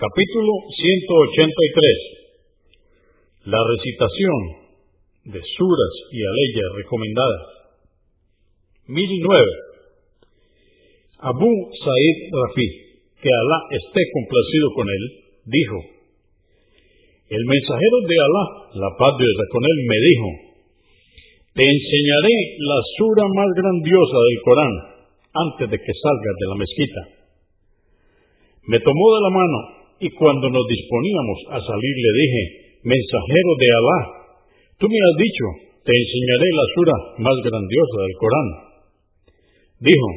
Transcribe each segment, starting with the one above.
Capítulo 183. La recitación de suras y aleyas recomendadas. 1009. Abu Said Rafi, que Alá esté complacido con él, dijo, el mensajero de Alá, la paz de con él, me dijo, te enseñaré la sura más grandiosa del Corán antes de que salgas de la mezquita. Me tomó de la mano y cuando nos disponíamos a salir le dije, mensajero de Alá, tú me has dicho, te enseñaré la sura más grandiosa del Corán. Dijo,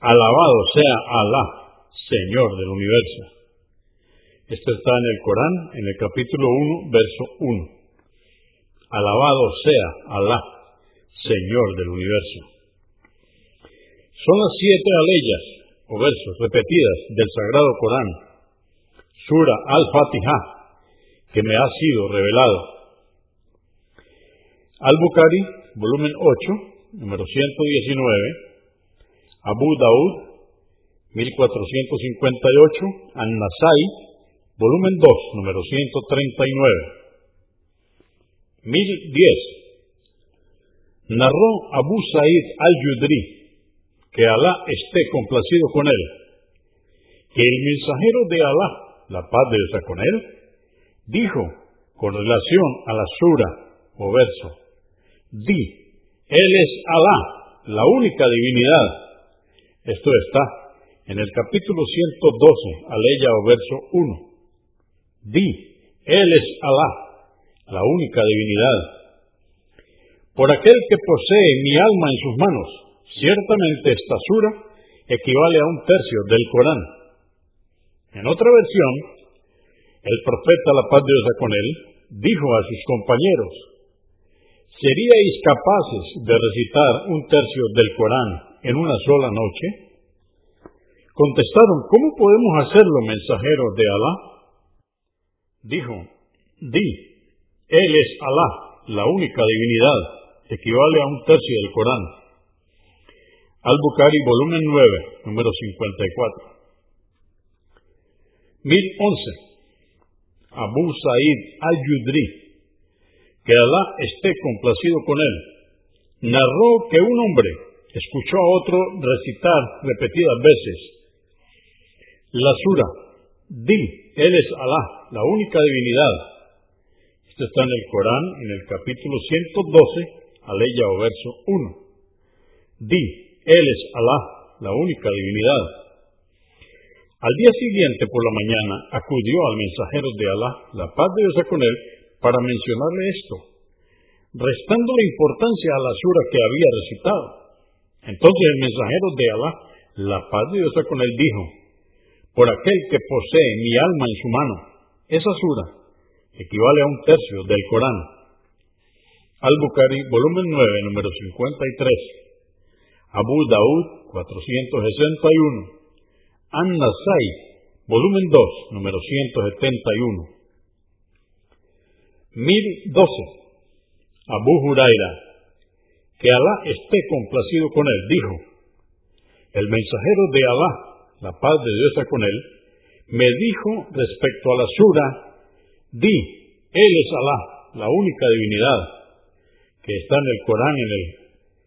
alabado sea Alá, Señor del universo. Esto está en el Corán, en el capítulo 1, verso 1. Alabado sea Alá, Señor del universo. Son las siete aleyas o versos repetidas del Sagrado Corán, Al-Fatiha, que me ha sido revelado. Al-Bukhari, volumen 8, número 119, Abu Daud, 1458, An-Nasai, volumen 2, número 139. 1010. Narró Abu Sa'id al-Yudri, que Alá esté complacido con él, que el mensajero de Alá, la paz de Dios con él, dijo con relación a la sura o verso, di, Él es Alá, la única divinidad. Esto está en el capítulo 112, aleya o verso 1. Di, Él es Alá, la única divinidad. Por aquel que posee mi alma en sus manos, ciertamente esta sura equivale a un tercio del Corán. En otra versión, el profeta, la paz de Dios con él, dijo a sus compañeros, ¿seríais capaces de recitar un tercio del Corán en una sola noche? Contestaron, ¿cómo podemos hacerlo, mensajeros de Alá? Dijo, di, él es Alá, la única divinidad, equivale a un tercio del Corán. Al-Bukhari, volumen 9, número 54. 1011. Abu Sa'id al-Yudri, que Alá esté complacido con él, narró que un hombre escuchó a otro recitar repetidas veces la sura, Di, Él es Alá, la única divinidad, está en el Corán, en el capítulo 112, aleya o verso 1. Di, Él es Alá, la única divinidad. Al día siguiente por la mañana acudió al mensajero de Alá, la paz de Dios con él, para mencionarle esto, restando la importancia a la sura que había recitado. Entonces el mensajero de Alá, la paz de Dios con él, dijo, por aquel que posee mi alma en su mano, esa sura equivale a un tercio del Corán. Al-Bukhari, volumen 9, número 53. Abu Daud, 461. An-Nasai, volumen 2, número 171. 1012. Abu Huraira, que Alá esté complacido con él, dijo, el mensajero de Alá, la paz de Dios está con él, me dijo respecto a la sura Di, Él es Alá, la única divinidad, que está en el Corán, en el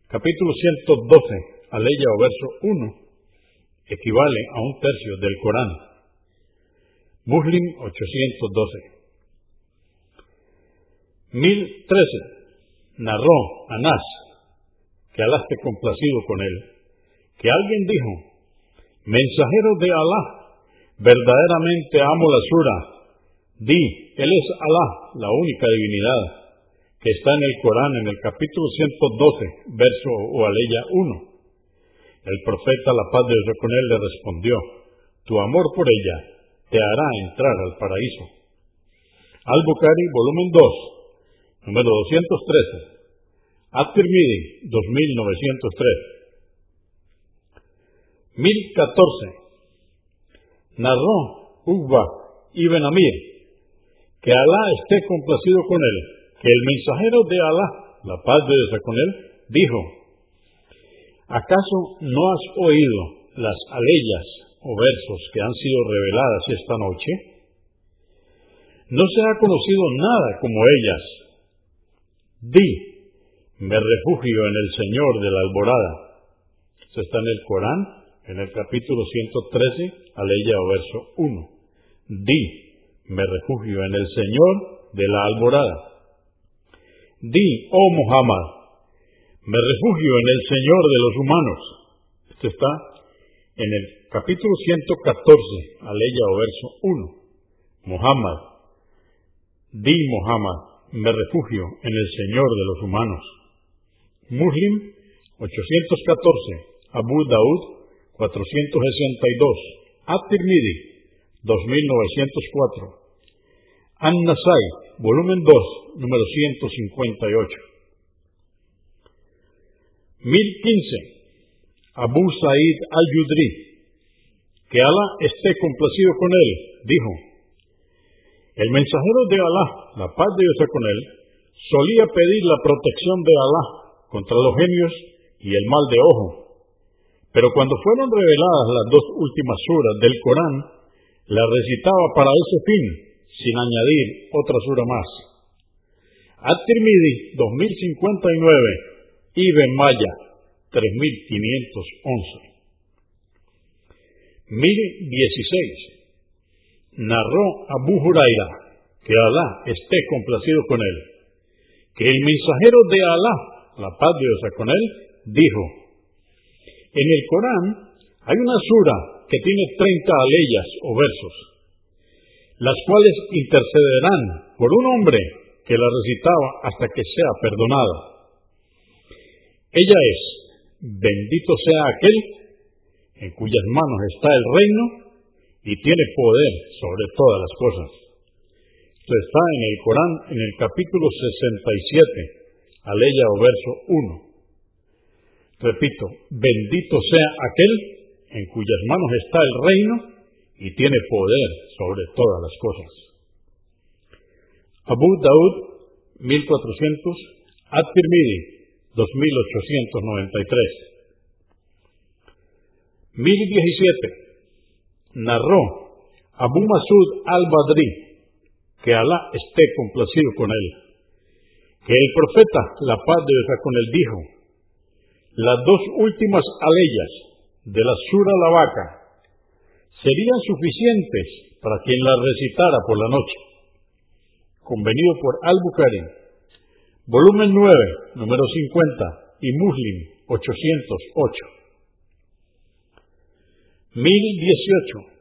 capítulo 112, aleya o verso 1, equivale a un tercio del Corán. Muslim 812. 1013. Narró Anás, que Alá esté complacido con él, que alguien dijo, mensajero de Alá, verdaderamente amo la sura Di, Él es Alá, la única divinidad, que está en el Corán, en el capítulo 112, verso o aleya 1. El profeta, la paz de Dios con él, le respondió, tu amor por ella te hará entrar al paraíso. Al-Bukhari, volumen 2, número 213. At-Tirmidhi, 2903. 1014. Narró Uqba ibn Amir, que Alá esté complacido con él, que el mensajero de Alá, la paz de Dios con él, dijo, ¿acaso no has oído las aleyas o versos que han sido reveladas esta noche, no se ha conocido nada como ellas. Di, me refugio en el Señor de la alborada. Esto está en el Corán, en el capítulo 113, aleya o verso 1. Di, me refugio en el Señor de la alborada. Di, oh Muhammad, me refugio en el Señor de los humanos. Esto está en el capítulo 114, aleya o verso 1. Muhammad, di Muhammad, me refugio en el Señor de los humanos. Muslim 814, Abu Daud 462, At-Tirmidhi 2904, An-Nasai, volumen 2, número 158. 1015. Abu Sa'id al-Yudri, que Alá esté complacido con él, dijo, el mensajero de Alá, la paz de Dios con él, solía pedir la protección de Alá contra los genios y el mal de ojo. Pero cuando fueron reveladas las dos últimas suras del Corán, la recitaba para ese fin, sin añadir otra sura más. At-Tirmidhi 2059 Ibn Maya, 3511. 1016. Narró Abu Huraira, que Alá esté complacido con él, que el mensajero de Alá, la paz de Dios con él, dijo, en el Corán hay una sura que tiene 30 aleyas o versos, las cuales intercederán por un hombre que la recitaba hasta que sea perdonada ella es, bendito sea aquel en cuyas manos está el reino y tiene poder sobre todas las cosas. Esto está en el Corán, en el capítulo 67, aleya o verso 1. Repito, bendito sea aquel en cuyas manos está el reino y tiene poder sobre todas las cosas. Abu Daud, 1400, At-Tirmidhi, 2893. 1017. Narró Abu Masud al-Badri, que Alá esté complacido con él, que el profeta, la paz de Dios con él, dijo, las dos últimas aleyas de la Sura la vaca serían suficientes para quien las recitara por la noche. Convenido por Al-Bukhari volumen 9, número 50, y Muslim 808. 1018.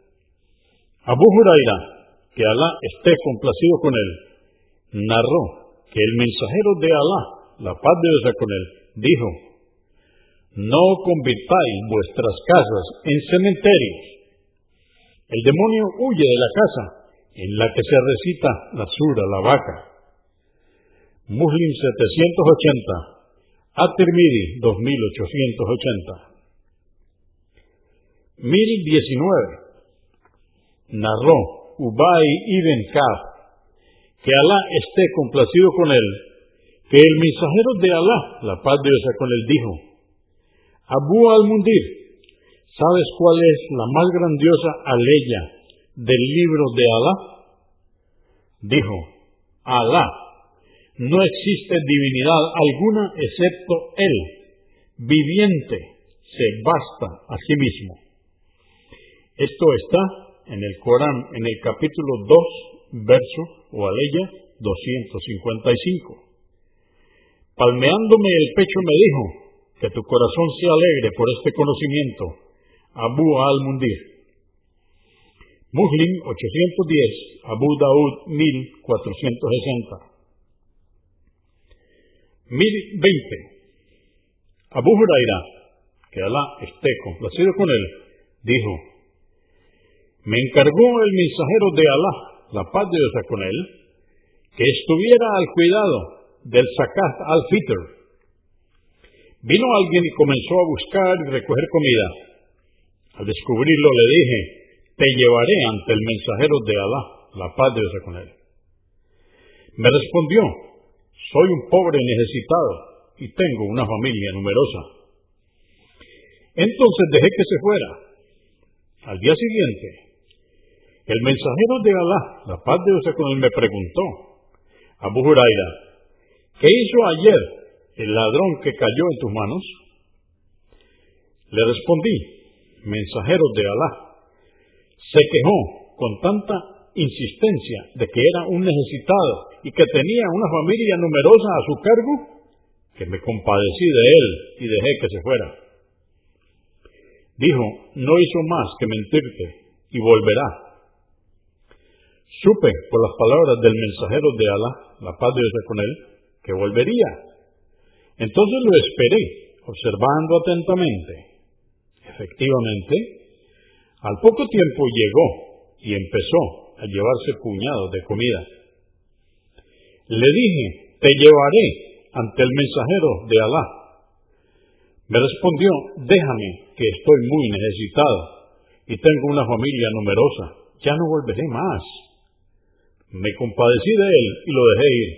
Abu Huraira, que Alá esté complacido con él, narró que el mensajero de Alá, la paz de Dios con él, dijo, no convirtáis vuestras casas en cementerios. El demonio huye de la casa en la que se recita la sura, la vaca, Muslim 780, At-Tirmidhi 2880. 1019. Narró Ubay ibn Kab, que Alá esté complacido con él, que el mensajero de Alá, la paz de con él, dijo, Abu al-Mundir, ¿sabes cuál es la más grandiosa aleya del libro de Alá? Dijo, Alá no existe divinidad alguna excepto Él, viviente, se basta a sí mismo. Esto está en el Corán, en el capítulo 2, verso o aleya 255. Palmeándome el pecho me dijo, que tu corazón se alegre por este conocimiento. Abu al-Mundir. Muslim 810, Abu Daud 1460. 1020. Abu Huraira, que Alá esté complacido con él, dijo, me encargó el mensajero de Alá, la paz de Dios con él, que estuviera al cuidado del zakat al-fitr. Vino alguien y comenzó a buscar y recoger comida. Al descubrirlo le dije, te llevaré ante el mensajero de Alá, la paz de Dios con él. Me respondió, soy un pobre necesitado y tengo una familia numerosa. Entonces dejé que se fuera. Al día siguiente, el mensajero de Alá, la paz de Dios con él, me preguntó, Abu Huraira, ¿qué hizo ayer el ladrón que cayó en tus manos? Le respondí, mensajero de Alá, se quejó con tanta insistencia de que era un necesitado y que tenía una familia numerosa a su cargo, que me compadecí de él y dejé que se fuera. Dijo, no hizo más que mentirte y volverá. Supe por las palabras del mensajero de Alá, la paz de Dios con él, que volvería. Entonces lo esperé, observando atentamente. Efectivamente, al poco tiempo llegó y empezó a llevarse puñados de comida. Le dije, te llevaré ante el mensajero de Alá. Me respondió, déjame, que estoy muy necesitado y tengo una familia numerosa, ya no volveré más. Me compadecí de él y lo dejé ir.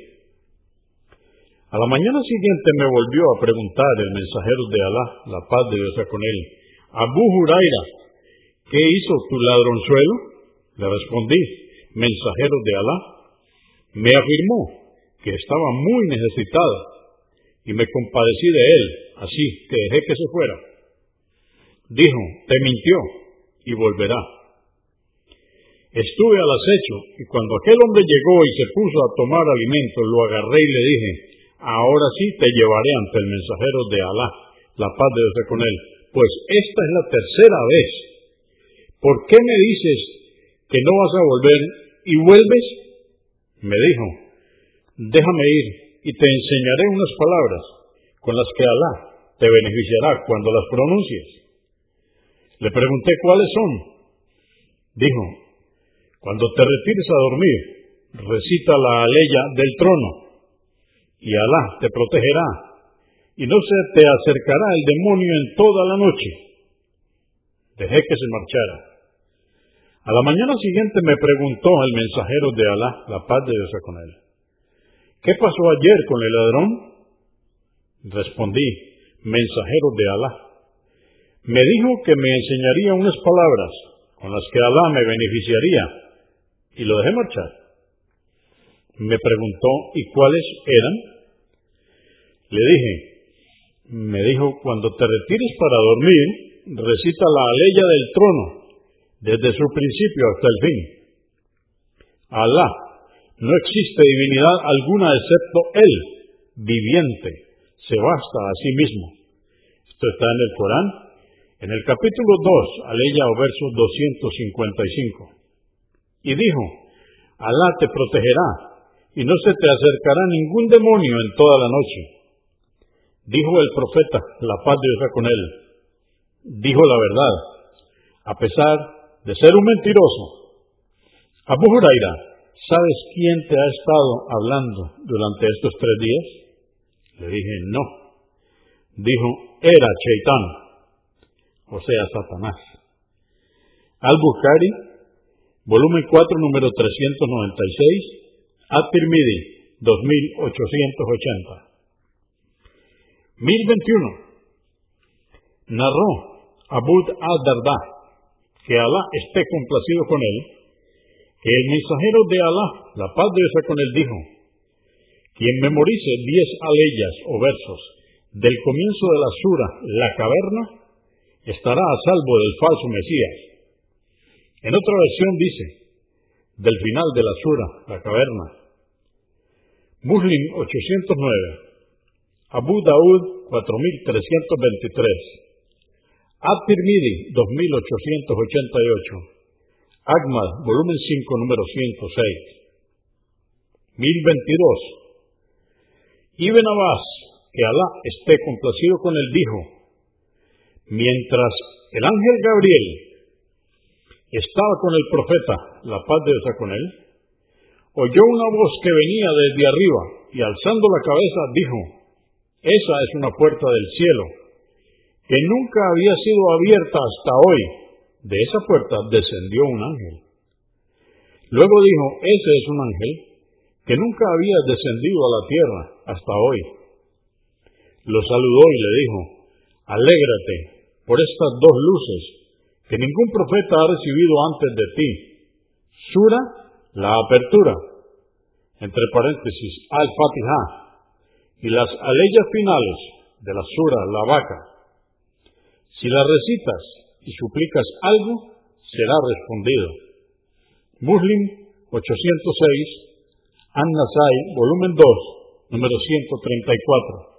A la mañana siguiente me volvió a preguntar el mensajero de Alá, la paz de Dios con él, Abu Huraira, ¿qué hizo tu ladronzuelo? Le respondí, mensajero de Alá. Me afirmó, que estaba muy necesitado, y me compadecí de él, así que dejé que se fuera. Dijo, te mintió y volverá. Estuve al acecho y cuando aquel hombre llegó y se puso a tomar alimento, lo agarré y le dije, ahora sí te llevaré ante el mensajero de Alá, la paz de Dios con él, pues esta es la tercera vez. ¿Por qué me dices que no vas a volver y vuelves? Me dijo, déjame ir y te enseñaré unas palabras con las que Alá te beneficiará cuando las pronuncies. Le pregunté cuáles son. Dijo, cuando te retires a dormir, recita la aleya del trono y Alá te protegerá y no se te acercará el demonio en toda la noche. Dejé que se marchara. A la mañana siguiente me preguntó el mensajero de Alá, la paz de Dios con él. ¿Qué pasó ayer con el ladrón? Respondí, mensajero de Alá. Me dijo que me enseñaría unas palabras con las que Alá me beneficiaría y lo dejé marchar. Me preguntó, ¿y cuáles eran? Le dije, me dijo, cuando te retires para dormir, recita la aleya del trono, desde su principio hasta el fin. Alá no existe divinidad alguna excepto Él, viviente, se basta a sí mismo. Esto está en el Corán, en el capítulo 2, aleya o verso 255. Y dijo, Alá te protegerá, y no se te acercará ningún demonio en toda la noche. Dijo el profeta, la paz de Dios con él. Dijo la verdad, a pesar de ser un mentiroso. Abu Huraira, ¿sabes quién te ha estado hablando durante estos tres días? Le dije, no. Dijo, era Chaitán, o sea, Satanás. Al-Bukhari, volumen 4, número 396, At-Tirmidhi, 2880. 1021. Narró Abud al-Darda, que Alá esté complacido con él, que el mensajero de Alá, la paz de Dios con él, dijo, quien memorice diez aleyas o versos del comienzo de la sura, la caverna, estará a salvo del falso Mesías. En otra versión dice, del final de la sura, la caverna. Muslim 809, Abu Daud 4323, At-Tirmidhi 2888, Agmad, volumen 5, número 106. 1022. Ibn Abbas, que Alá esté complacido con él, dijo, mientras el ángel Gabriel estaba con el profeta, la paz de Dios con él, oyó una voz que venía desde arriba y alzando la cabeza dijo, esa es una puerta del cielo, que nunca había sido abierta hasta hoy de esa puerta descendió un ángel. Luego dijo, ese es un ángel que nunca había descendido a la tierra hasta hoy. Lo saludó y le dijo, alégrate por estas dos luces que ningún profeta ha recibido antes de ti. Sura, la apertura, entre paréntesis, al-Fatiha, y las aleyas finales de la sura, la vaca. Si las recitas y suplicas algo, será respondido. Muslim 806, An-Nasai, volumen 2, número 134.